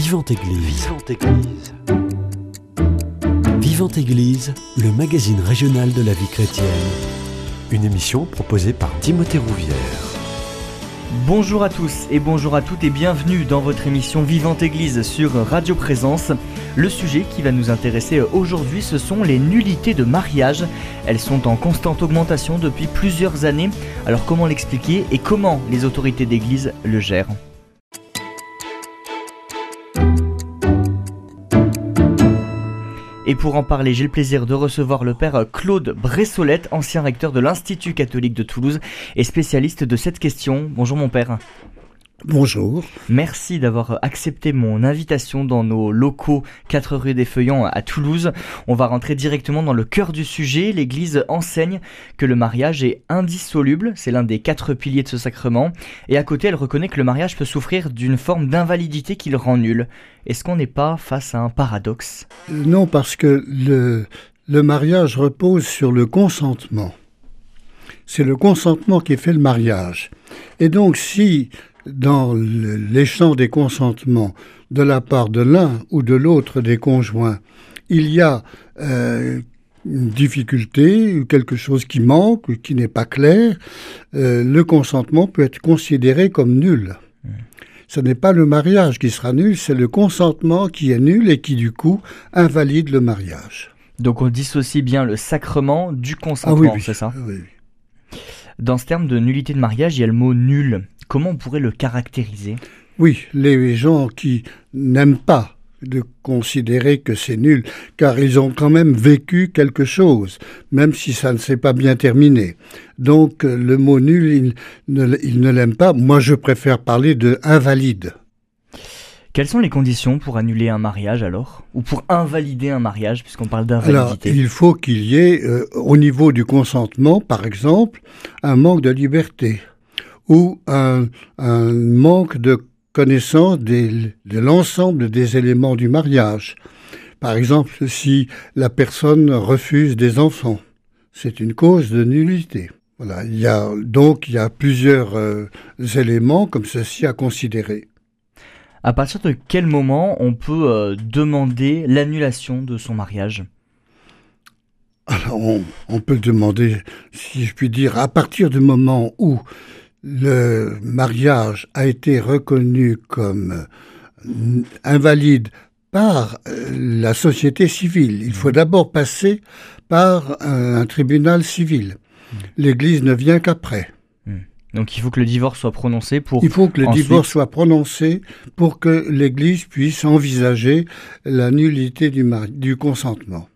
Vivante Église. Vivante Église. Vivante Église, le magazine régional de la vie chrétienne. Une émission proposée par Timothée Rouvière. Bonjour à tous et bonjour à toutes et bienvenue dans votre émission Vivante Église sur Radio Présence. Le sujet qui va nous intéresser aujourd'hui, ce sont les nullités de mariage. Elles sont en constante augmentation depuis plusieurs années. Alors comment l'expliquer et comment les autorités d'église le gèrent? Et pour en parler, j'ai le plaisir de recevoir le père Claude Bressolette, ancien recteur de l'Institut catholique de Toulouse et spécialiste de cette question. Bonjour mon père. Bonjour. Merci d'avoir accepté mon invitation dans nos locaux 4 rue des Feuillants à Toulouse. On va rentrer directement dans le cœur du sujet. L'Église enseigne que le mariage est indissoluble, c'est l'un des quatre piliers de ce sacrement, et à côté elle reconnaît que le mariage peut souffrir d'une forme d'invalidité qui le rend nul. Est-ce qu'on n'est pas face à un paradoxe? Non, parce que le, le mariage repose sur le consentement. C'est le consentement qui fait le mariage. Et donc si dans l'échange des consentements de la part de l'un ou de l'autre des conjoints, il y a euh, une difficulté, quelque chose qui manque, qui n'est pas clair, euh, le consentement peut être considéré comme nul. Mmh. Ce n'est pas le mariage qui sera nul, c'est le consentement qui est nul et qui du coup invalide le mariage. Donc on dissocie bien le sacrement du consentement, ah c'est ça? Oui. Dans ce terme de nullité de mariage, il y a le mot nul. Comment on pourrait le caractériser? Oui, les gens qui n'aiment pas de considérer que c'est nul, car ils ont quand même vécu quelque chose, même si ça ne s'est pas bien terminé. Donc le mot nul, ils ne, il ne l'aiment pas. Moi, je préfère parler de invalide. Quelles sont les conditions pour annuler un mariage alors? Ou pour invalider un mariage, puisqu'on parle d'invalidité? Il faut qu'il y ait, euh, au niveau du consentement, par exemple, un manque de liberté ou un, un manque de connaissance des, de l'ensemble des éléments du mariage. Par exemple, si la personne refuse des enfants, c'est une cause de nullité. Voilà, il y a donc il y a plusieurs euh, éléments comme ceci à considérer. À partir de quel moment on peut euh, demander l'annulation de son mariage? Alors on, on, peut demander, si je puis dire, à partir du moment où le mariage a été reconnu comme invalide par euh, la société civile. Il faut d'abord passer par un, tribunal civil. Hmm. L'Église ne vient qu'après. Hmm. Donc il faut que le divorce soit prononcé pour. Il faut que le divorce soit prononcé pour que l'Église puisse envisager la nullité du, du consentement.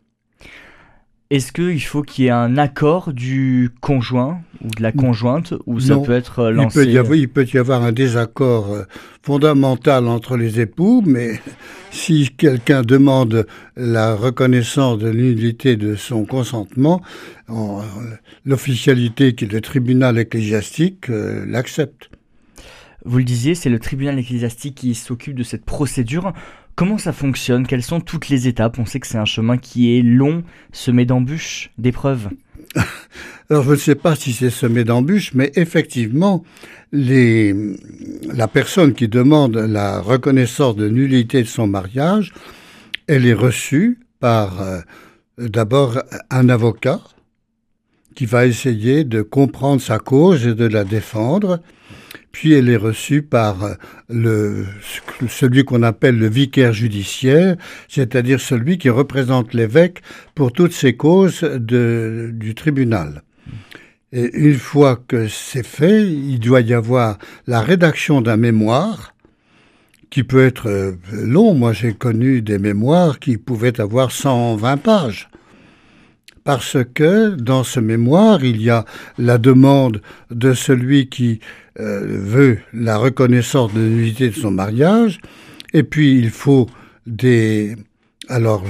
Est-ce qu'il faut qu'il y ait un accord du conjoint ou de la conjointe ou ça peut être lancé il peut, y avoir, il peut y avoir un désaccord euh, fondamental entre les époux, mais si quelqu'un demande la reconnaissance de l'unité de son consentement, l'officialité qui est le tribunal ecclésiastique euh, l'accepte. Vous le disiez, c'est le tribunal ecclésiastique qui s'occupe de cette procédure. Comment ça fonctionne? Quelles sont toutes les étapes? On sait que c'est un chemin qui est long, semé d'embûches, d'épreuves. Alors je ne sais pas si c'est semé d'embûches, mais effectivement, la personne qui demande la reconnaissance de nullité de son mariage, elle est reçue par euh, d'abord un avocat qui va essayer de comprendre sa cause et de la défendre puis elle est reçue par euh, celui qu'on appelle le vicaire judiciaire, c'est-à-dire celui qui représente l'évêque pour toutes ces causes du tribunal. Et une fois que c'est fait, il doit y avoir la rédaction d'un mémoire qui peut être euh, long. Moi, j'ai connu des mémoires qui pouvaient avoir 120 pages parce que dans ce mémoire, il y a la demande de celui qui euh, veut la reconnaissance de l'unité de son mariage, et puis il faut des... Alors,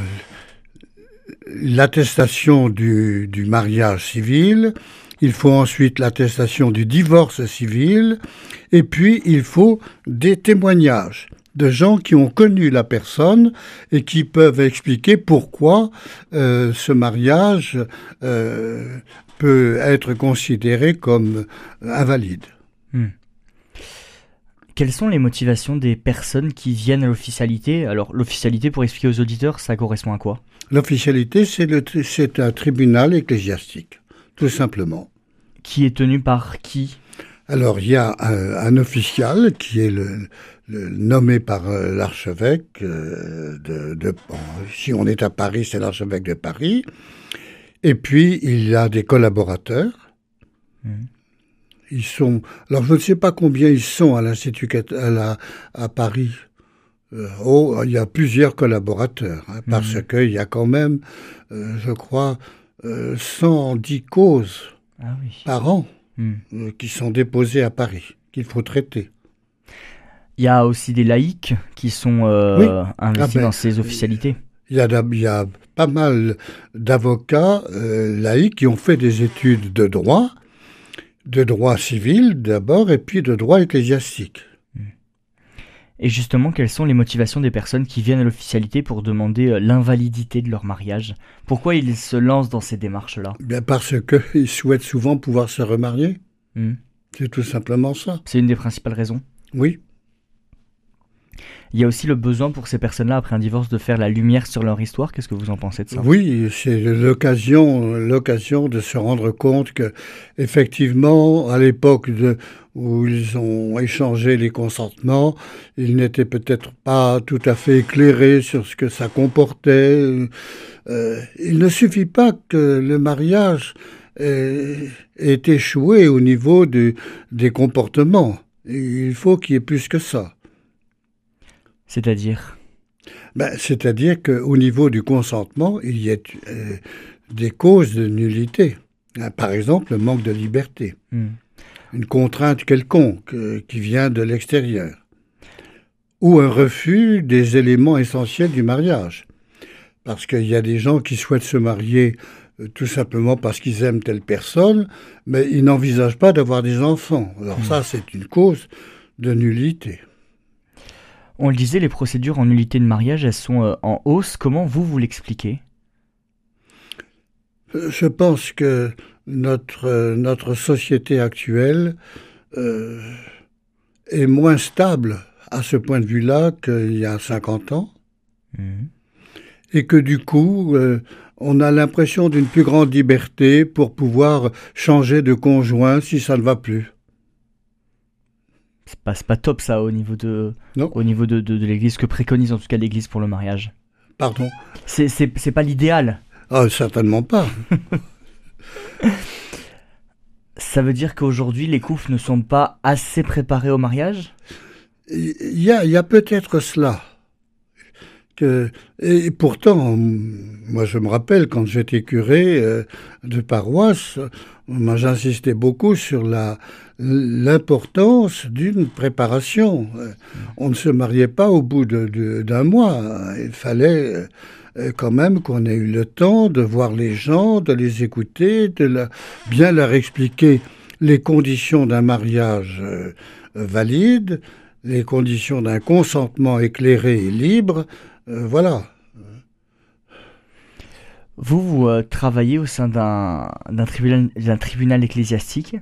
l'attestation du, du mariage civil, il faut ensuite l'attestation du divorce civil, et puis il faut des témoignages de gens qui ont connu la personne et qui peuvent expliquer pourquoi euh, ce mariage euh, peut être considéré comme invalide. Hmm. quelles sont les motivations des personnes qui viennent à l'officialité? Alors, l'officialité, pour expliquer aux auditeurs, ça correspond à quoi? L'officialité, c'est un tribunal ecclésiastique, tout simplement. Qui est tenu par qui? Alors, il y a un, official qui est le, nommé par euh, l'archevêque euh, de, si on est à Paris, c'est l'archevêque de Paris. Et puis, il y a des collaborateurs. Mmh. Ils sont. Alors, je ne sais pas combien ils sont à l'Institut à, à Paris. Euh, oh, il y a plusieurs collaborateurs, hein, parce mhm. qu'il y a quand même, euh, je crois, 110 euh, causes ah par an mhm. qui sont déposées à Paris, qu'il faut traiter. Il y a aussi des laïcs qui sont investis ah ben, dans ces officialités. Il y, a, il y a pas mal d'avocats laïcs qui ont fait des études de droit de droit civil d'abord et puis de droit ecclésiastique. Et justement, quelles sont les motivations des personnes qui viennent à l'officialité pour demander euh, l'invalidité de leur mariage? Pourquoi ils se lancent dans ces démarches-là? Bien Parce qu'ils souhaitent souvent pouvoir se remarier. Hmm. C'est tout simplement ça. C'est une des principales raisons? Oui. Il y a aussi le besoin pour ces personnes-là, après un divorce, de faire la lumière sur leur histoire. Qu'est-ce que vous en pensez de ça? Oui, c'est l'occasion, l'occasion de se rendre compte que, effectivement, à l'époque où ils ont échangé les consentements, ils n'étaient peut-être pas tout à fait éclairés sur ce que ça comportait. Euh, il ne suffit pas que le mariage ait, échoué au niveau des comportements. Il faut qu'il y ait plus que ça. C'est-à-dire? Ben, C'est-à-dire qu'au niveau du consentement, il y a euh, des causes de nullité. Hein, par exemple, le manque de liberté. Hmm. Une contrainte quelconque euh, qui vient de l'extérieur. Ou un refus des éléments essentiels du mariage. Parce qu'il y a des gens qui souhaitent se marier euh, tout simplement parce qu'ils aiment telle personne, mais ils n'envisagent pas d'avoir des enfants. Alors hmm. ça, c'est une cause de nullité. On le disait, les procédures en nullité de mariage, elles sont euh, en hausse. Comment vous, vous l'expliquez? Euh, Je pense que notre, euh, notre société actuelle est moins stable à ce point de vue-là qu'il y a 50 ans. Mmh. Et que du coup, on a l'impression d'une plus grande liberté pour pouvoir changer de conjoint si ça ne va plus c'est pas, pas top ça au niveau de, Au niveau de, de, l'église, que préconise en tout cas l'église pour le mariage. Pardon C'est pas l'idéal. Ah, certainement pas. ça veut dire qu'aujourd'hui les couples ne sont pas assez préparés au mariage? Il y a, y a peut-être cela. Et pourtant, moi je me rappelle quand j'étais curé euh, de paroisse, j'insistais beaucoup sur la, l'importance d'une préparation. On ne se mariait pas au bout d'un mois. Il fallait euh, quand même qu'on ait eu le temps de voir les gens, de les écouter, de bien leur expliquer les conditions d'un mariage euh, valide, les conditions d'un consentement éclairé et libre. Euh, voilà. Vous, vous travaillez au sein d'un tribunal, tribunal ecclésiastique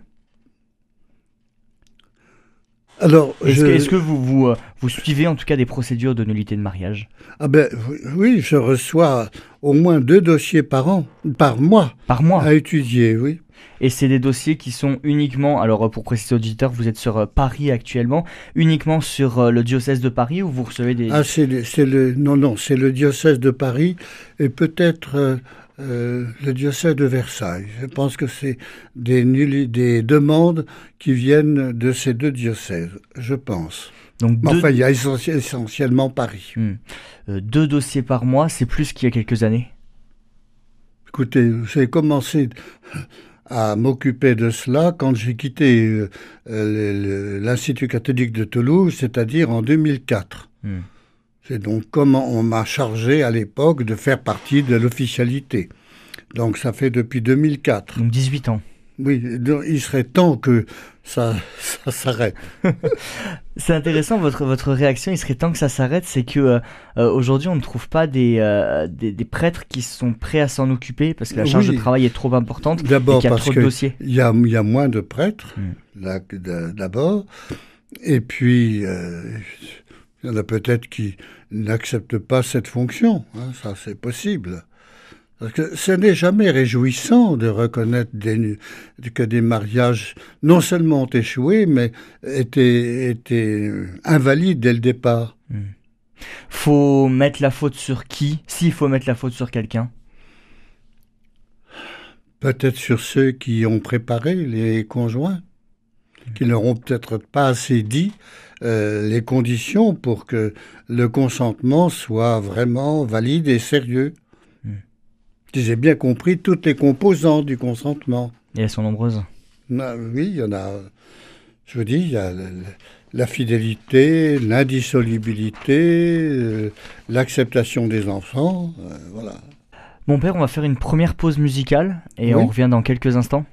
alors, est-ce que, vous, vous, euh, vous, suivez en tout cas des procédures de nullité de mariage? Ah ben oui, je reçois au moins deux dossiers par an, par mois. Par mois? À étudier, oui. Et c'est des dossiers qui sont uniquement, alors pour préciser aux auditeurs, vous êtes sur euh, Paris actuellement, uniquement sur euh, le diocèse de Paris ou vous recevez des... Ah, c'est le, non, non, c'est le diocèse de Paris et peut-être euh, le diocèse de Versailles. Je pense que c'est des, des demandes qui viennent de ces deux diocèses, je pense. Donc Enfin, il y a essentiellement Paris. Hmm. Euh, deux dossiers par mois, c'est plus qu'il y a quelques années? Écoutez, j'ai commencé à m'occuper de cela quand j'ai quitté euh, l'Institut catholique de Toulouse, c'est-à-dire en 2004. C'est donc comment on m'a chargé à l'époque de faire partie de l'officialité. Donc ça fait depuis 2004. Donc 18 ans. Oui, il serait temps que ça, ça s'arrête. c'est intéressant votre votre réaction. Il serait temps que ça s'arrête. C'est que euh, euh, aujourd'hui on ne trouve pas euh, des, des, prêtres qui sont prêts à s'en occuper parce que la charge de travail est trop importante. D'abord qu'il y, y a moins de prêtres. Hmm. D'abord. Et puis, euh, il y en a peut-être qui n'acceptent pas cette fonction. Hein, ça, c'est possible. Parce que ce n'est jamais réjouissant de reconnaître des, que des mariages non seulement ont échoué, mais étaient, étaient invalides dès le départ. Hmm. Faut mettre la faute sur qui? S'il faut mettre la faute sur quelqu'un Peut-être sur ceux qui ont préparé les conjoints, qui n'auront peut-être pas assez dit euh, les conditions pour que le consentement soit vraiment valide et sérieux. J'ai bien compris toutes les composantes du consentement. Et elles sont nombreuses ah, Oui, il y en a. Je vous dis, il y a la, fidélité, l'indissolubilité, euh, l'acceptation des enfants. Euh, voilà. Mon père, on va faire une première pause musicale et on revient dans quelques instants.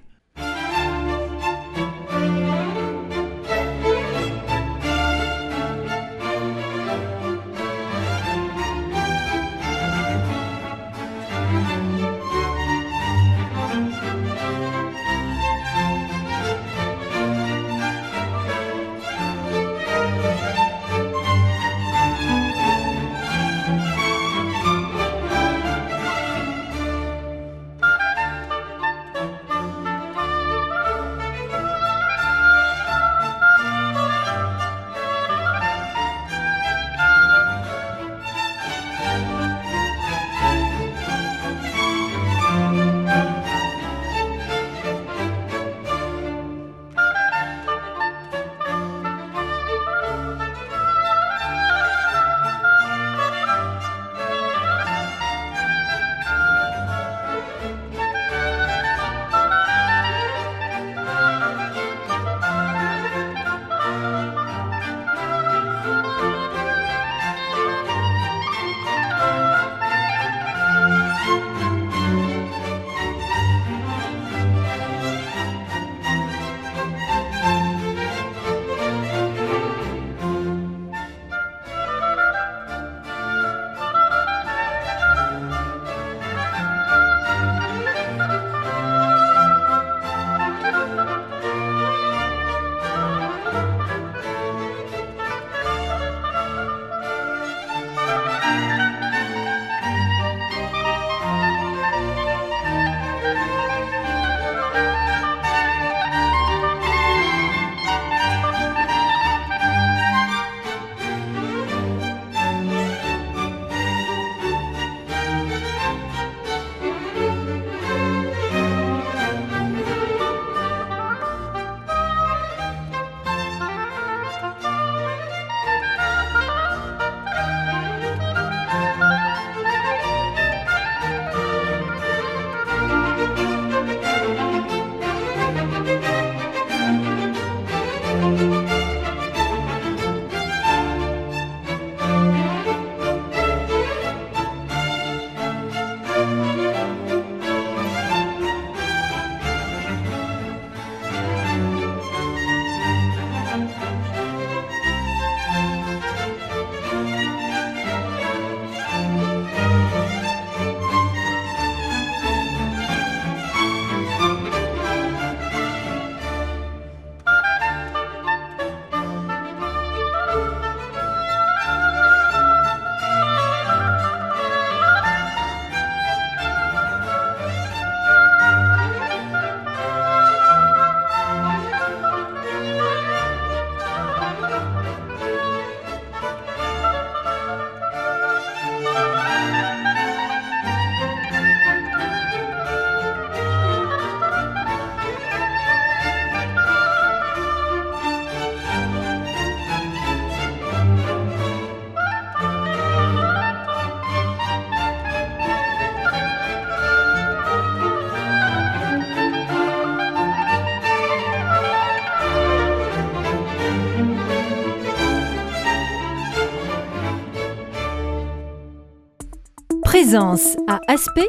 À Aspect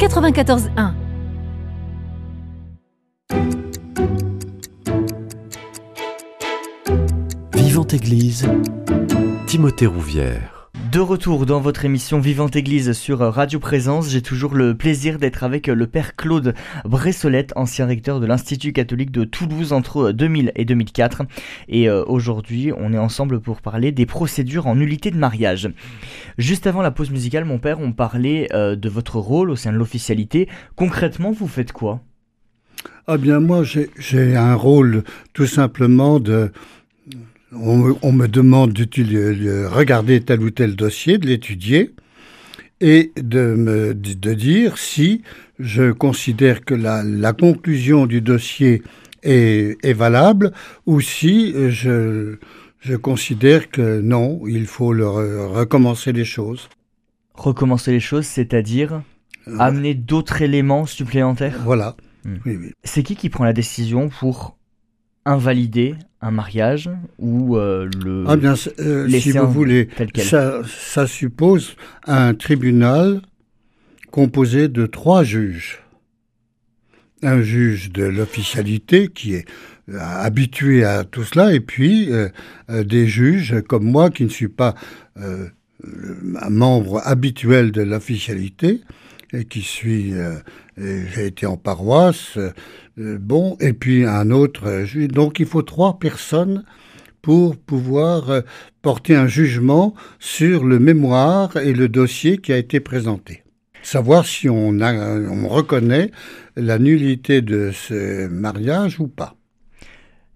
94.1 Vivante Église, Timothée Rouvière. De retour dans votre émission Vivante Église sur Radio Présence, j'ai toujours le plaisir d'être avec le père Claude Bressolette, ancien recteur de l'Institut catholique de Toulouse entre 2000 et 2004. Et euh, aujourd'hui, on est ensemble pour parler des procédures en nullité de mariage. Juste avant la pause musicale, mon père, on parlait euh, de votre rôle au sein de l'officialité. Concrètement, vous faites quoi? Ah bien moi, j'ai un rôle tout simplement de on, me demande de regarder tel ou tel dossier, de l'étudier et de me de dire si je considère que la, conclusion du dossier est, valable ou si je, je considère que non, il faut le recommencer les choses. Recommencer les choses, c'est-à-dire euh, amener d'autres éléments supplémentaires? Voilà. Hmm. C'est qui qui prend la décision pour invalider un mariage ou euh, le ah bien, euh, si vous voulez ça, ça, suppose un tribunal composé de trois juges. Un juge de l'officialité qui est euh, habitué à tout cela et puis des juges comme moi qui ne suis pas un membre habituel de l'officialité et qui suis j'ai été en paroisse euh, bon, et puis un autre euh, juge. Donc il faut trois personnes pour pouvoir euh, porter un jugement sur le mémoire et le dossier qui a été présenté. Savoir si on, a, on reconnaît la nullité de ce mariage ou pas.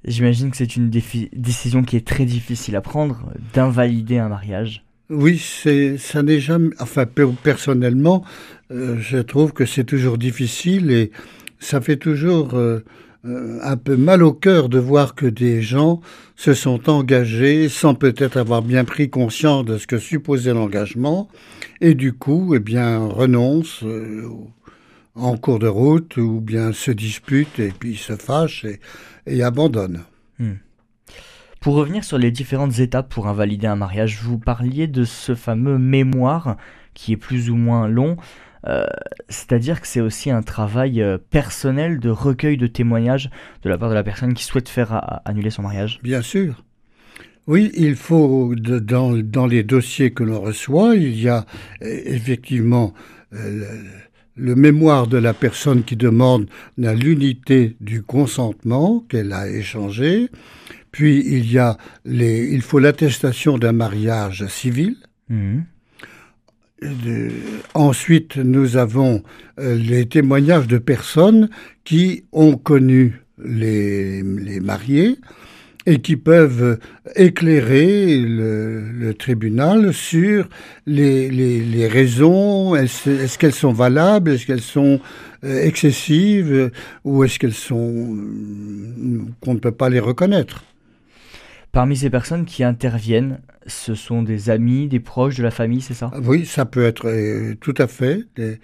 J'imagine que c'est une décision qui est très difficile à prendre, d'invalider un mariage. Oui, c'est ça n'est jamais. Enfin, personnellement, je trouve que c'est toujours difficile et ça fait toujours euh, euh, un peu mal au cœur de voir que des gens se sont engagés sans peut-être avoir bien pris conscience de ce que supposait l'engagement et du coup, eh bien, renoncent euh, en cours de route ou bien se disputent et puis se fâchent et, abandonnent. Hmm. Pour revenir sur les différentes étapes pour invalider un mariage, vous parliez de ce fameux mémoire qui est plus ou moins long. Euh, c'est-à-dire que c'est aussi un travail euh, personnel de recueil de témoignages de la part de la personne qui souhaite faire annuler son mariage. Bien sûr. Oui, il faut, dans, dans les dossiers que l'on reçoit, il y a euh, effectivement le, mémoire de la personne qui demande l'unité du consentement qu'elle a échangé, puis il y a les, il faut l'attestation d'un mariage civil. Mmh ensuite, nous avons euh, les témoignages de personnes qui ont connu les, mariés et qui peuvent éclairer le, tribunal sur les, raisons, est-ce qu'elles sont valables, est-ce qu'elles sont euh, excessives? Ou est-ce qu'elles sont qu'on ne peut pas les reconnaître? Parmi ces personnes qui interviennent, ce sont des amis, des proches de la famille, c'est ça? Oui, ça peut être euh, tout à fait des,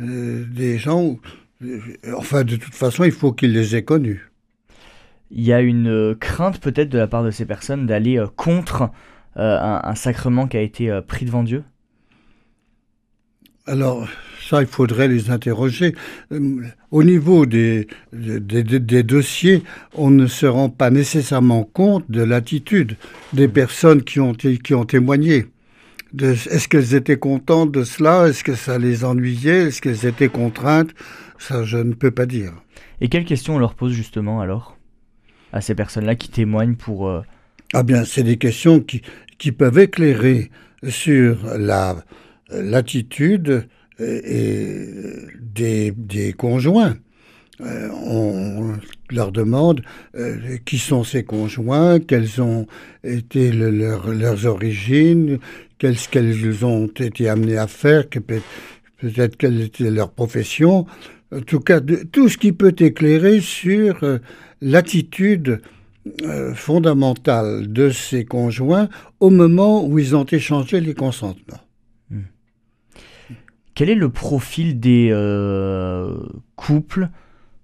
euh, gens. Euh, enfin, de toute façon, il faut qu'ils les aient connus. Il y a une crainte peut-être de la part de ces personnes d'aller contre un, sacrement qui a été pris devant Dieu? Alors, ça, il faudrait les interroger. Euh, au niveau des, des, dossiers, on ne se rend pas nécessairement compte de l'attitude des personnes qui ont, qui ont témoigné. Est-ce qu'elles étaient contentes de cela? Est-ce que ça les ennuyait? Est-ce qu'elles étaient contraintes? Ça, je ne peux pas dire. Et quelles questions on leur pose justement alors à ces personnes-là qui témoignent pour... Euh, ah bien, c'est des questions qui, qui peuvent éclairer sur la l'attitude et des, des conjoints. Euh, on leur demande euh, qui sont ces conjoints, quelles ont été leurs origines, qu'elles ont été amenées à faire, que peut-être quelle était leur profession. En tout cas, tout ce qui peut éclairer sur euh, l'attitude fondamentale de ces conjoints au moment où ils ont échangé les consentements. Quel est le profil des euh, couples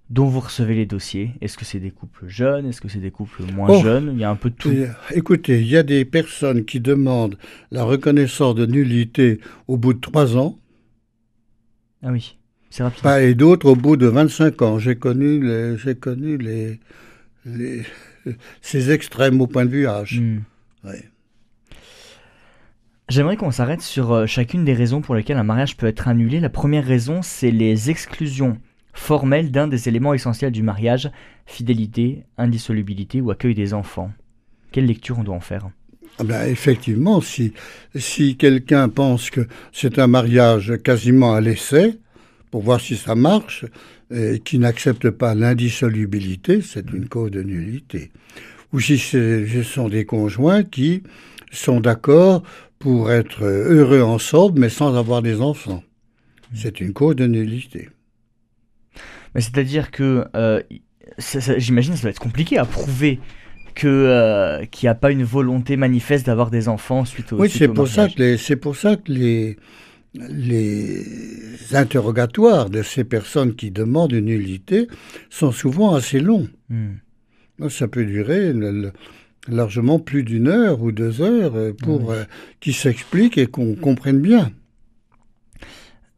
dont vous recevez les dossiers? Est-ce que c'est des couples jeunes? Est-ce que c'est des couples moins oh. jeunes? Il y a un peu de tout. Écoutez, il y a des personnes qui demandent la reconnaissance de nullité au bout de trois ans. Ah oui, c'est rapide. et d'autres au bout de 25 ans. J'ai connu, les, j'ai connu les, ces extrêmes au point de vue âge. Hmm. J'aimerais qu'on s'arrête sur euh, chacune des raisons pour lesquelles un mariage peut être annulé. La première raison, c'est les exclusions formelles d'un des éléments essentiels du mariage, fidélité, indissolubilité ou accueil des enfants. Quelle lecture on doit en faire? Ah ben, effectivement, si, si quelqu'un pense que c'est un mariage quasiment à l'essai, pour voir si ça marche, et qui n'accepte pas l'indissolubilité, c'est une cause de nullité. Ou si ce sont des conjoints qui sont d'accord pour être heureux ensemble, mais sans avoir des enfants. C'est une cause de nullité. Mais c'est-à-dire que, euh, j'imagine, ça va être compliqué à prouver que euh, qu'il n'y a pas une volonté manifeste d'avoir des enfants suite au. Oui, c'est pour ça que c'est pour ça que les les interrogatoires de ces personnes qui demandent une nullité sont souvent assez longs. Hmm. Ça peut durer largement plus d'une heure ou deux heures euh, pour euh, qu'ils s'expliquent et qu'on comprenne bien.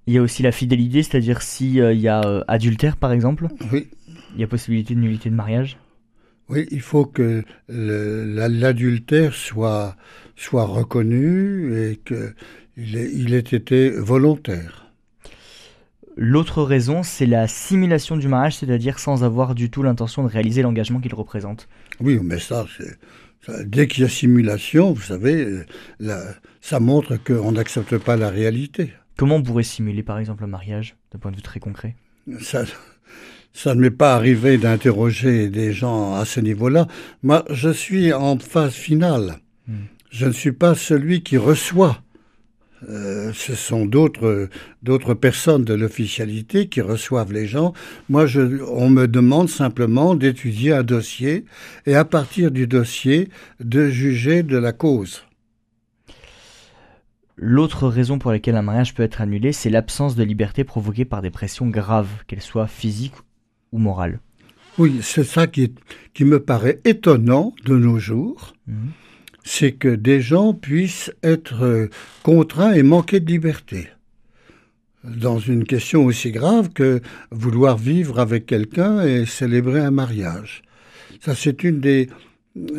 Il y a aussi la fidélité, c'est-à-dire s'il euh, y a adultère par exemple. Oui. Il y a possibilité de nullité de mariage. Oui, il faut que l'adultère soit, soit reconnu et qu'il il ait été volontaire. L'autre raison, c'est la simulation du mariage, c'est-à-dire sans avoir du tout l'intention de réaliser l'engagement qu'il représente. Oui, mais ça, dès qu'il y a simulation, vous savez, ça montre qu'on n'accepte pas la réalité. Comment on pourrait simuler, par exemple, un mariage, d'un point de vue très concret? Ça, ça ne m'est pas arrivé d'interroger des gens à ce niveau-là. Moi, je suis en phase finale. Hmm. Je ne suis pas celui qui reçoit euh, ce sont d'autres d'autres personnes de l'officialité qui reçoivent les gens. Moi, je, on me demande simplement d'étudier un dossier et à partir du dossier de juger de la cause. L'autre raison pour laquelle un mariage peut être annulé, c'est l'absence de liberté provoquée par des pressions graves, qu'elles soient physiques ou morales. Oui, c'est ça qui, qui me paraît étonnant de nos jours. Mmh c'est que des gens puissent être euh, contraints et manquer de liberté dans une question aussi grave que vouloir vivre avec quelqu'un et célébrer un mariage. Ça, c'est une des,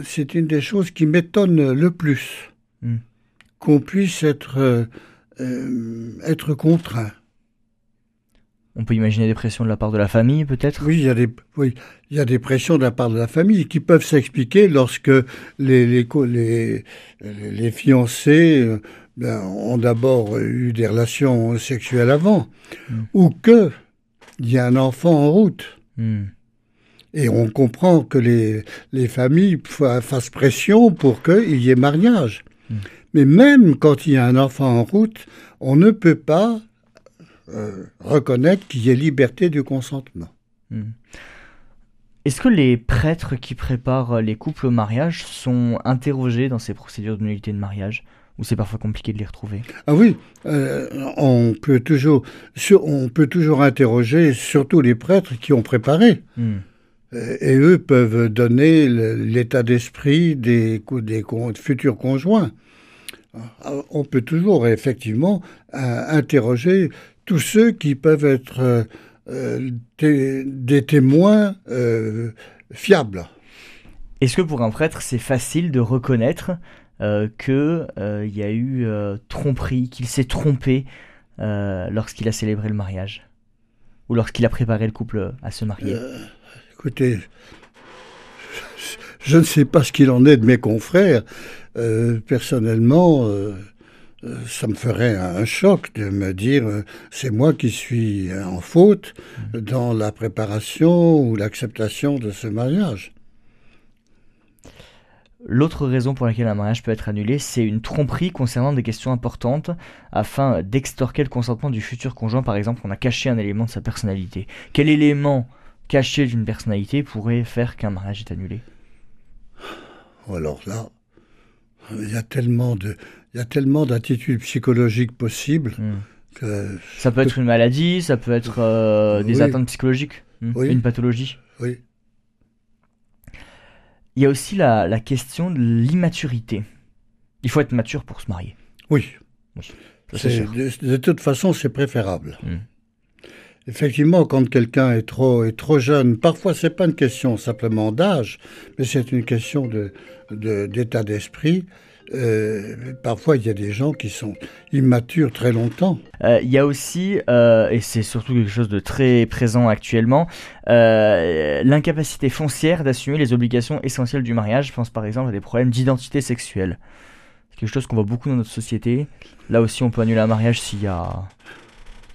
c'est une des choses qui m'étonne le plus, hmm. qu'on puisse être, euh, euh, être contraint. On peut imaginer des pressions de la part de la famille, peut-être? Oui, il y, a des, oui, il y a des pressions de la part de la famille qui peuvent s'expliquer lorsque les, les, les, les fiancés euh, ben, ont d'abord eu des relations sexuelles avant, hmm. ou que il y a un enfant en route. Hmm. Et on comprend que les, les familles fassent pression pour qu'il y ait mariage. Hmm. Mais même quand il y a un enfant en route, on ne peut pas euh, reconnaître qu'il y ait liberté du consentement. Hmm. Est-ce que les prêtres qui préparent les couples au mariage sont interrogés dans ces procédures de nullité de mariage ou c'est parfois compliqué de les retrouver? Ah oui, euh, on, peut toujours, on peut toujours interroger surtout les prêtres qui ont préparé. Hmm. Et eux peuvent donner l'état d'esprit des, des, futurs conjoints. On peut toujours effectivement euh, interroger tous ceux qui peuvent être euh, euh, des, témoins euh, fiables. Est-ce que pour un prêtre, c'est facile de reconnaître qu'il y a eu tromperie, qu'il s'est trompé lorsqu'il a célébré le mariage? Ou lorsqu'il a préparé le couple à se marier? Écoutez, je ne sais pas ce qu'il en est de mes confrères. personnellement, euh, ça me ferait un choc de me dire euh, c'est moi qui suis en faute dans la préparation ou l'acceptation de ce mariage. L'autre raison pour laquelle un mariage peut être annulé, c'est une tromperie concernant des questions importantes afin d'extorquer le consentement du futur conjoint. Par exemple, on a caché un élément de sa personnalité. Quel élément caché d'une personnalité pourrait faire qu'un mariage est annulé? Alors là, il y a tellement de, il y a tellement d'attitudes psychologiques possibles. Hmm. Que ça peut être une maladie, ça peut être euh, des atteintes psychologiques, hmm. une pathologie. Oui. Il y a aussi la, question de l'immaturité. Il faut être mature pour se marier. Oui. de, toute façon, c'est préférable. Hmm. Effectivement, quand quelqu'un est trop, est trop jeune, parfois c'est pas une question simplement d'âge, mais c'est une question de, d'état d'esprit. Euh, parfois il y a des gens qui sont immatures très longtemps. Euh, il y a aussi, euh, et c'est surtout quelque chose de très présent actuellement, l'incapacité foncière d'assumer les obligations essentielles du mariage. Je pense par exemple à des problèmes d'identité sexuelle. C'est quelque chose qu'on voit beaucoup dans notre société. Là aussi, on peut annuler un mariage s'il y a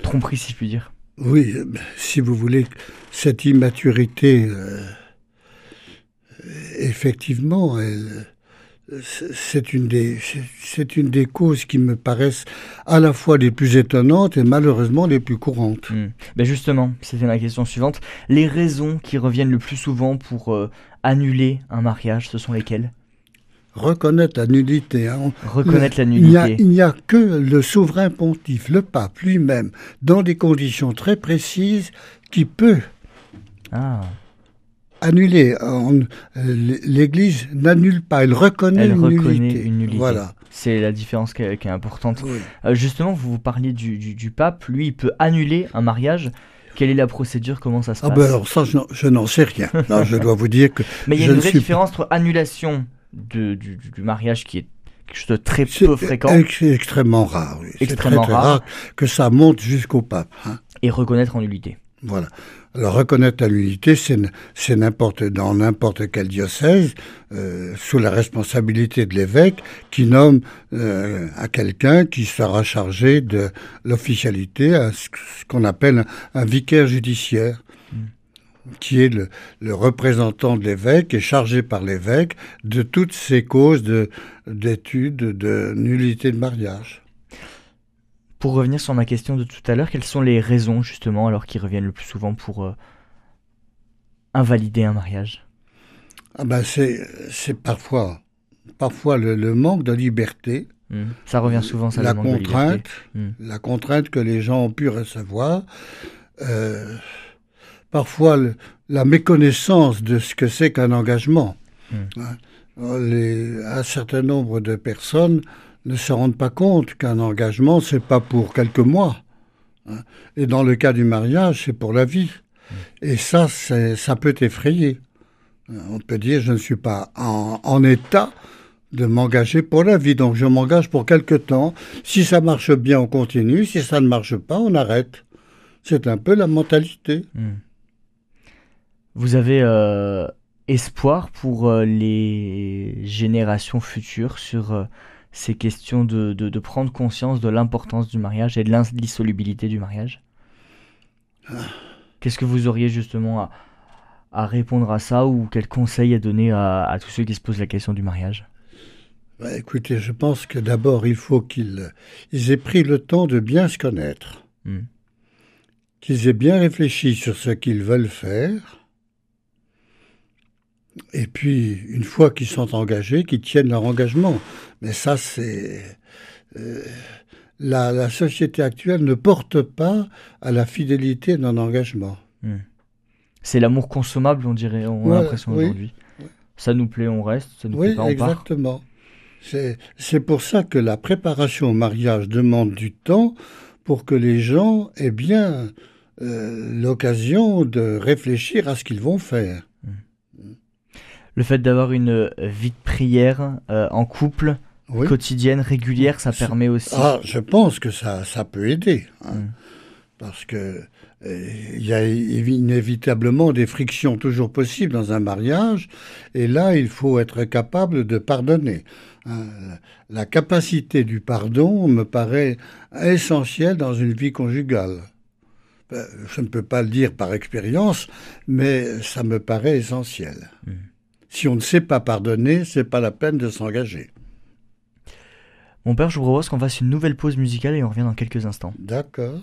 tromperie, si je puis dire. Oui, si vous voulez, cette immaturité, effectivement, elle c'est une des c'est une des causes qui me paraissent à la fois les plus étonnantes et malheureusement les plus courantes. Hmm. Ben justement, c'était ma question suivante. Les raisons qui reviennent le plus souvent pour euh, annuler un mariage, ce sont lesquelles? Reconnaître la nudité. Hein. Reconnaître la nudité. Il n'y a, que le souverain pontife, le pape lui-même, dans des conditions très précises, qui peut ah annulé. L'Église n'annule pas, elle reconnaît, elle une, reconnaît nullité. une, nullité. Voilà. C'est la différence qui est, importante. Euh, justement, vous, vous parliez du, pape, lui, il peut annuler un mariage. Quelle est la procédure? Comment ça se ah passe? ben alors ça, je, n'en sais rien. je dois vous dire que. Mais il y a une vraie différence entre annulation du, mariage qui est quelque chose de très peu fréquent. C'est extrêmement rare. Oui. Extrêmement très, rare. que ça monte jusqu'au pape. Hein. Et reconnaître en nullité. Voilà. Alors reconnaître la nullité, c'est n'importe dans n'importe quel diocèse euh, sous la responsabilité de l'évêque qui nomme euh, à quelqu'un qui sera chargé de l'officialité, ce qu'on appelle un, vicaire judiciaire, mm. qui est le, le représentant de l'évêque et chargé par l'évêque de toutes ces causes d'études de nullité de mariage. Pour revenir sur ma question de tout à l'heure, quelles sont les raisons justement alors qui reviennent le plus souvent pour euh, invalider un mariage? Ah ben c'est, c'est parfois, parfois le, manque de liberté. Hmm. Ça revient souvent, ça, la le manque contrainte, de liberté. Hmm. la contrainte que les gens ont pu recevoir. Euh, parfois la méconnaissance de ce que c'est qu'un engagement. Hmm. Hein. Les, un certain nombre de personnes ne se rendent pas compte qu'un engagement, c'est pas pour quelques mois. Hein. Et dans le cas du mariage, c'est pour la vie. Mm. Et ça, ça peut effrayer. On peut dire, je ne suis pas en, état de m'engager pour la vie, donc je m'engage pour quelque temps. Si ça marche bien, on continue. Si ça ne marche pas, on arrête. C'est un peu la mentalité. Mm. Vous avez euh, espoir pour euh, les générations futures sur euh, ces questions de, de, prendre conscience de l'importance du mariage et de l'indissolubilité du mariage. Qu'est-ce que vous auriez justement à, à, répondre à ça ou quel conseil à donner à, à tous ceux qui se posent la question du mariage? Bah, Écoutez, je pense que d'abord il faut qu'ils ils aient pris le temps de bien se connaître, hmm. qu'ils aient bien réfléchi sur ce qu'ils veulent faire et puis, une fois qu'ils sont engagés, qu'ils tiennent leur engagement. Mais ça, c'est... Euh, la, société actuelle ne porte pas à la fidélité d'un engagement. Hmm. C'est l'amour consommable, on dirait, on a l'impression aujourd'hui. Ça nous plaît, on reste, ça nous plaît pas, on exactement. C'est pour ça que la préparation au mariage demande du temps pour que les gens aient bien euh, l'occasion de réfléchir à ce qu'ils vont faire le fait d'avoir une vie de prière euh, en couple, quotidienne, régulière, ça permet aussi. Ah, je pense que ça, ça peut aider. Hein. Mm. Parce que euh, il y a inévitablement des frictions toujours possibles dans un mariage, et là, il faut être capable de pardonner. Hein. La capacité du pardon me paraît essentielle dans une vie conjugale. Euh, je ne peux pas le dire par expérience, mais ça me paraît essentiel. Mm. Si on ne sait pas pardonner, c'est pas la peine de s'engager. Mon père, je vous propose qu'on fasse une nouvelle pause musicale et on revient dans quelques instants. D'accord.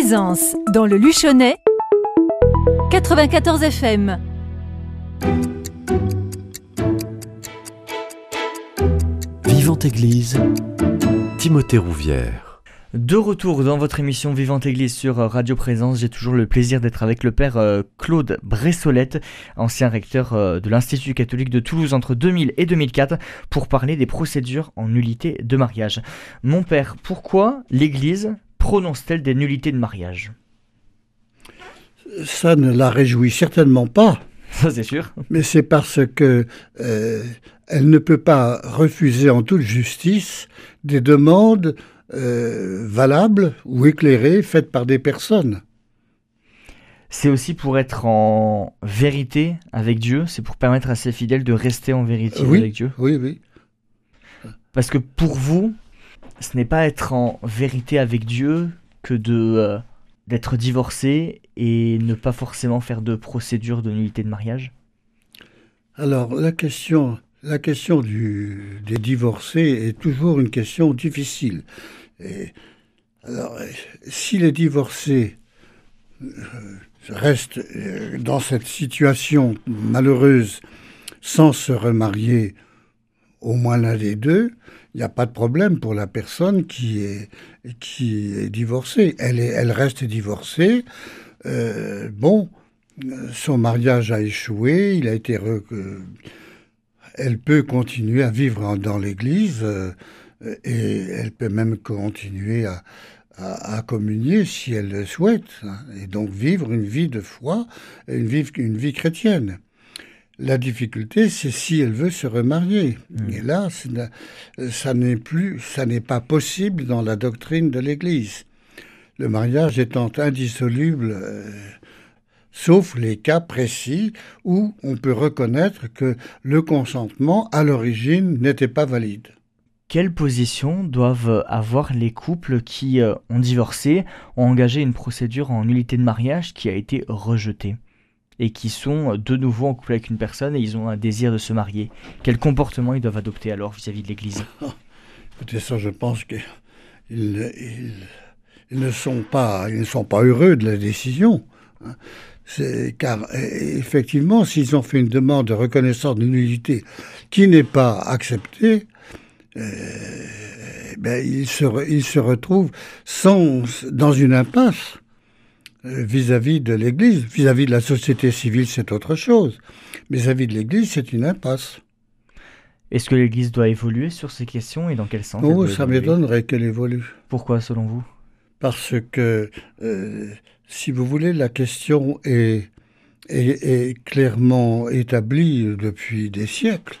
Présence dans le Luchonnet 94 FM. Vivante Église, Timothée Rouvière. De retour dans votre émission Vivante Église sur Radio Présence, j'ai toujours le plaisir d'être avec le père euh, Claude Bressolette, ancien recteur euh, de l'Institut catholique de Toulouse entre 2000 et 2004, pour parler des procédures en nullité de mariage. Mon père, pourquoi l'Église prononce-t-elle des nullités de mariage Ça ne la réjouit certainement pas. Ça c'est sûr. Mais c'est parce que euh, elle ne peut pas refuser en toute justice des demandes euh, valables ou éclairées faites par des personnes. C'est aussi pour être en vérité avec Dieu, c'est pour permettre à ses fidèles de rester en vérité oui, avec Dieu. Oui, oui. Parce que pour vous, ce n'est pas être en vérité avec Dieu que de euh, d'être divorcé et ne pas forcément faire de procédure de nullité de mariage Alors la question, la question du, des divorcés est toujours une question difficile. Alors, si les divorcés euh, restent euh, dans cette situation malheureuse sans se remarier, au moins l'un des deux, il n'y a pas de problème pour la personne qui est, qui est divorcée. Elle, est, elle reste divorcée. Euh, bon, son mariage a échoué, il a été. Re... Elle peut continuer à vivre dans l'Église euh, et elle peut même continuer à, à, à, communier si elle le souhaite, hein, et donc vivre une vie de foi, une vie, une vie chrétienne. La difficulté, c'est si elle veut se remarier. Mmh. Et là, ça n'est plus, ça n'est pas possible dans la doctrine de l'Église. Le mariage étant indissoluble, euh, sauf les cas précis où on peut reconnaître que le consentement, à l'origine, n'était pas valide. Quelle position doivent avoir les couples qui euh, ont divorcé, ont engagé une procédure en nullité de mariage qui a été rejetée? Et qui sont de nouveau en couple avec une personne et ils ont un désir de se marier. Quel comportement ils doivent adopter alors vis-à-vis de l'Église? Écoutez, ça, je pense qu'ils ils, ils, ne sont pas, ne sont pas heureux de la décision. Hein. Car effectivement, s'ils ont fait une demande de reconnaissance de nullité qui n'est pas acceptée, euh, ben, ils, se, ils se retrouvent sans, dans une impasse vis-à-vis de l'Église. Vis-à-vis de la société civile, c'est autre chose. Mais vis-à-vis de l'Église, c'est une impasse. Est-ce que l'Église doit évoluer sur ces questions et dans quel sens Oh, ça m'étonnerait qu'elle évolue. Pourquoi, selon vous? Parce que, euh, si vous voulez, la question est, est, est clairement établie depuis des siècles.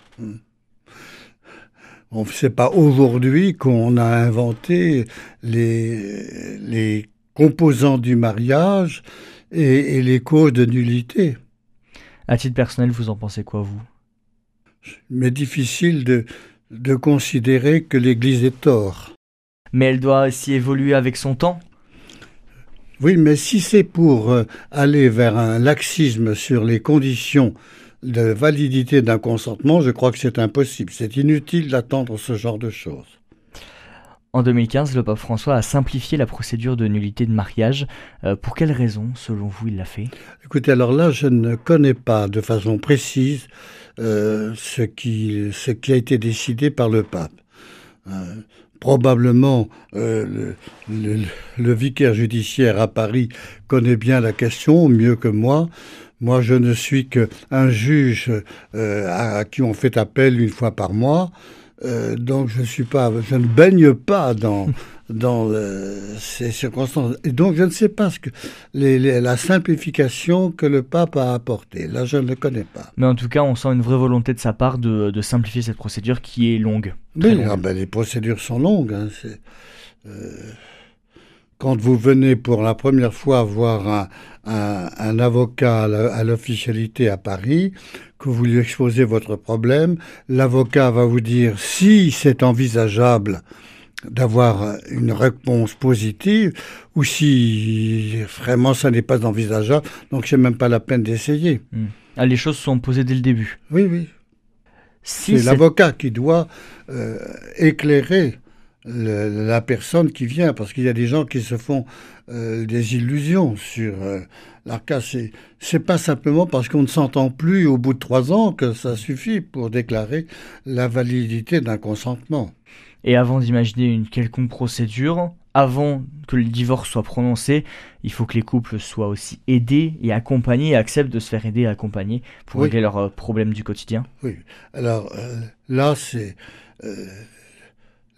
Bon, c'est pas aujourd'hui qu'on a inventé les, les composants du mariage et, et, les causes de nullité. À titre personnel, vous en pensez quoi, vous? Mais difficile de, de considérer que l'Église est tort. Mais elle doit aussi évoluer avec son temps? Oui, mais si c'est pour euh, aller vers un laxisme sur les conditions de validité d'un consentement, je crois que c'est impossible. C'est inutile d'attendre ce genre de choses. En 2015, le pape François a simplifié la procédure de nullité de mariage. Euh, pour quelles raisons, selon vous, il l'a fait? Écoutez, alors là, je ne connais pas de façon précise euh, ce, qui, a été décidé par le pape. Euh, probablement, le, vicaire judiciaire à Paris connaît bien la question, mieux que moi. Moi, je ne suis qu'un juge à qui on fait appel une fois par mois. Euh, donc je suis pas, je ne baigne pas dans dans le, ces circonstances. Et donc je ne sais pas ce que les, les, la simplification que le pape a apportée. Là, je ne le connais pas. Mais en tout cas, on sent une vraie volonté de sa part de, de simplifier cette procédure qui est longue. Oui, longue. Ah ben, les procédures sont longues. Hein, euh, quand vous venez pour la première fois voir un, un, un avocat à l'officialité à Paris, que vous lui exposez votre problème, l'avocat va vous dire si c'est envisageable d'avoir une réponse positive ou si vraiment ça n'est pas envisageable, donc c'est même pas la peine d'essayer. Mmh. Ah, les choses sont posées dès le début. Oui, oui. Si c'est l'avocat qui doit euh, éclairer la personne qui vient, parce qu'il y a des gens qui se font euh, des illusions sur euh, l'ARCA. C'est, c'est pas simplement parce qu'on ne s'entend plus au bout de trois ans que ça suffit pour déclarer la validité d'un consentement. Et avant d'imaginer une quelconque procédure, avant que le divorce soit prononcé, il faut que les couples soient aussi aidés et accompagnés et acceptent de se faire aider et accompagner pour régler leurs euh, problèmes du quotidien. Oui. Alors là, c'est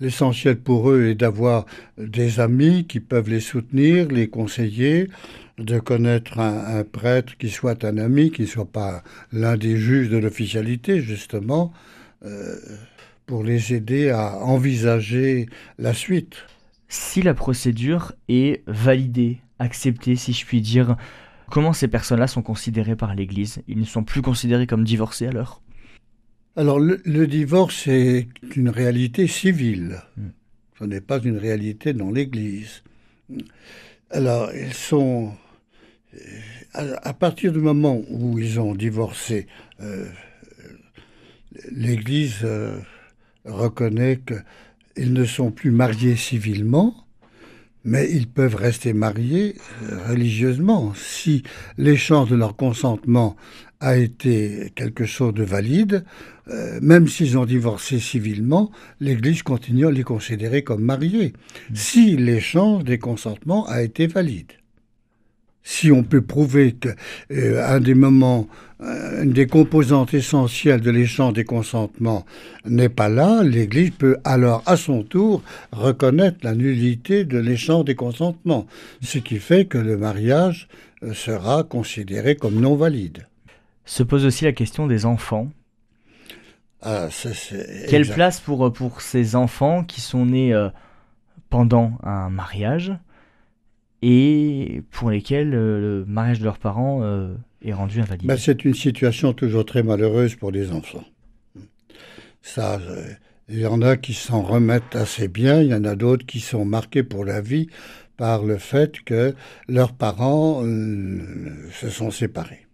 L'essentiel pour eux est d'avoir des amis qui peuvent les soutenir, les conseiller, de connaître un, prêtre qui soit un ami, qui ne soit pas l'un des juges de l'officialité, justement, euh, pour les aider à envisager la suite. Si la procédure est validée, acceptée, si je puis dire, comment ces personnes-là sont considérées par l'Église? Ils ne sont plus considérés comme divorcés alors? Alors le, divorce est une réalité civile. Hmm. Ce n'est pas une réalité dans l'Église. Alors ils sont... À, partir du moment où ils ont divorcé, euh, l'Église euh, reconnaît qu'ils ne sont plus mariés civilement, mais ils peuvent rester mariés euh, religieusement. Si l'échange de leur consentement a été quelque chose de valide, euh, même s'ils ont divorcé civilement, l'Église continue à les considérer comme mariés, mmh. si l'échange des consentements a été valide. Si on peut prouver qu'un euh, des moments, euh, une des composantes essentielles de l'échange des consentements n'est pas là, l'Église peut alors à son tour reconnaître la nullité de l'échange des consentements, ce qui fait que le mariage sera considéré comme non valide. Se pose aussi la question des enfants. Ah, Quelle place pour, euh, pour ces enfants qui sont nés euh, pendant un mariage et pour lesquels euh, le mariage de leurs parents est rendu invalide? Ben, C'est une situation toujours très malheureuse pour les enfants. Ça, il y en a qui s'en remettent assez bien, il y en a d'autres qui sont marqués pour la vie par le fait que leurs parents se sont séparés.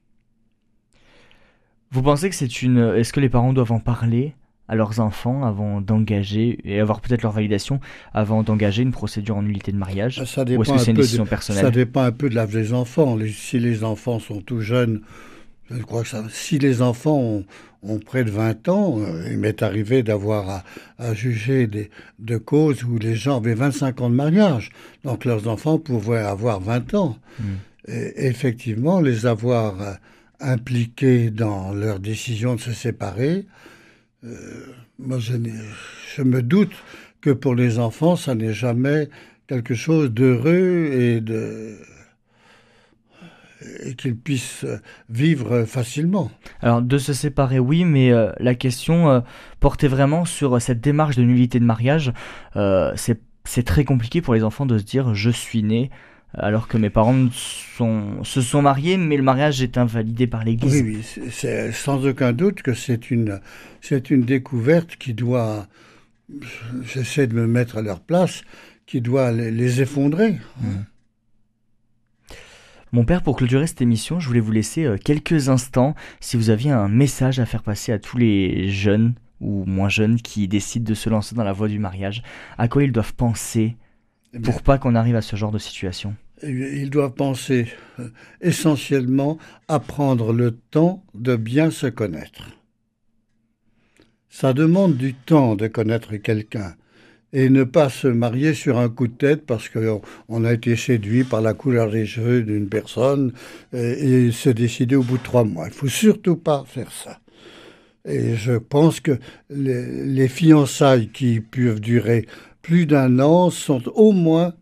Vous pensez que c'est une. Est-ce que les parents doivent en parler à leurs enfants avant d'engager et avoir peut-être leur validation avant d'engager une procédure en nullité de mariage? Ça dépend Ou est-ce que c'est une décision personnelle? Ça dépend un peu de l'âge des enfants. si les enfants sont tout jeunes, je crois que ça. Si les enfants ont, près de 20 ans, euh, il m'est arrivé d'avoir à, juger des, de causes où les gens avaient 25 ans de mariage. Donc leurs enfants pouvaient avoir 20 ans. Hmm. Et effectivement, les avoir euh, impliqués dans leur décision de se séparer, euh, moi je, me doute que pour les enfants, ça n'est jamais quelque chose d'heureux et de et qu'ils puissent vivre facilement. Alors de se séparer, oui, mais euh, la question euh, portait vraiment sur cette démarche de nullité de mariage. c'est très compliqué pour les enfants de se dire je suis né alors que mes parents sont, se sont mariés, mais le mariage est invalidé par l'Église. Oui, oui c'est sans aucun doute que c'est une, c'est une découverte qui doit, j'essaie de me mettre à leur place, qui doit les, effondrer. Mmh. Mon père, pour clôturer cette émission, je voulais vous laisser euh, quelques instants si vous aviez un message à faire passer à tous les jeunes ou moins jeunes qui décident de se lancer dans la voie du mariage, à quoi ils doivent penser eh pour pas qu'on arrive à ce genre de situation? Ils doivent penser euh, essentiellement à prendre le temps de bien se connaître. Ça demande du temps de connaître quelqu'un et ne pas se marier sur un coup de tête parce qu'on a été séduit par la couleur des cheveux d'une personne et, se décider au bout de trois mois. Il faut surtout pas faire ça. Et je pense que les fiançailles qui peuvent durer plus d'un an sont au moins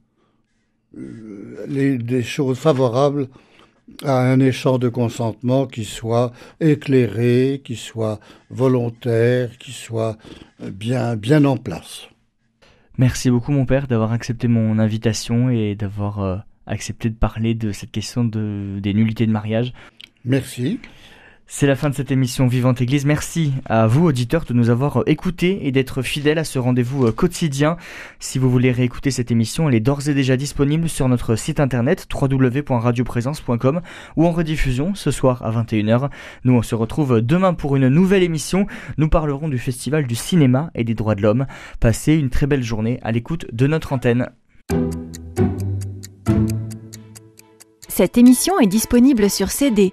les, des choses favorables à un échange de consentement qui soit éclairé, qui soit volontaire, qui soit bien, bien en place. Merci beaucoup mon père d'avoir accepté mon invitation et d'avoir euh, accepté de parler de cette question de, des nullités de mariage. Merci. C'est la fin de cette émission Vivante Église. Merci à vous, auditeurs, de nous avoir écoutés et d'être fidèles à ce rendez-vous euh, quotidien. Si vous voulez réécouter cette émission, elle est d'ores et déjà disponible sur notre site internet www.radioprésence.com ou en rediffusion ce soir à 21h. Nous, on se retrouve demain pour une nouvelle émission. Nous parlerons du Festival du cinéma et des droits de l'homme. Passez une très belle journée à l'écoute de notre antenne. Cette émission est disponible sur CD.